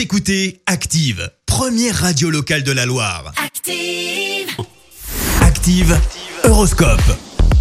Vous écoutez Active, première radio locale de la Loire. Active. Active, Horoscope.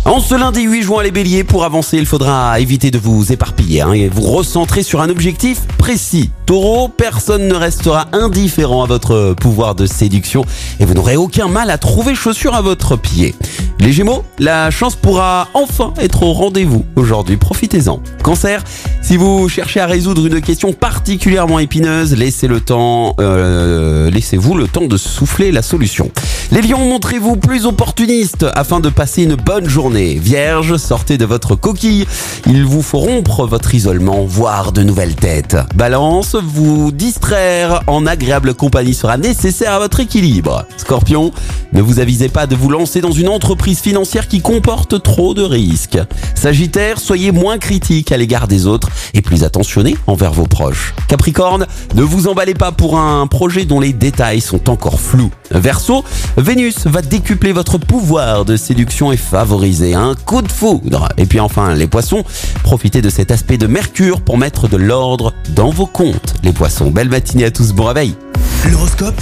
En ce lundi 8 juin, les béliers, pour avancer, il faudra éviter de vous éparpiller hein, et vous recentrer sur un objectif précis. Taureau, personne ne restera indifférent à votre pouvoir de séduction et vous n'aurez aucun mal à trouver chaussure à votre pied. Les gémeaux, la chance pourra enfin être au rendez-vous aujourd'hui, profitez-en. Cancer, si vous cherchez à résoudre une question particulièrement épineuse, laissez le temps, euh, laissez-vous le temps de souffler la solution. Les lions, montrez-vous plus opportunistes afin de passer une bonne journée. Vierge, sortez de votre coquille. Il vous faut rompre votre isolement, voir de nouvelles têtes. Balance, vous distraire en agréable compagnie sera nécessaire à votre équilibre. Scorpion, ne vous avisez pas de vous lancer dans une entreprise financière qui comporte trop de risques. Sagittaire, soyez moins critique à l'égard des autres et plus attentionné envers vos proches. Capricorne, ne vous emballez pas pour un projet dont les détails sont encore flous. Verseau, Vénus va décupler votre pouvoir de séduction et favoriser un coup de foudre. Et puis enfin, les poissons, profitez de cet aspect de Mercure pour mettre de l'ordre dans vos comptes. Les poissons, belle matinée à tous, bon réveil L'horoscope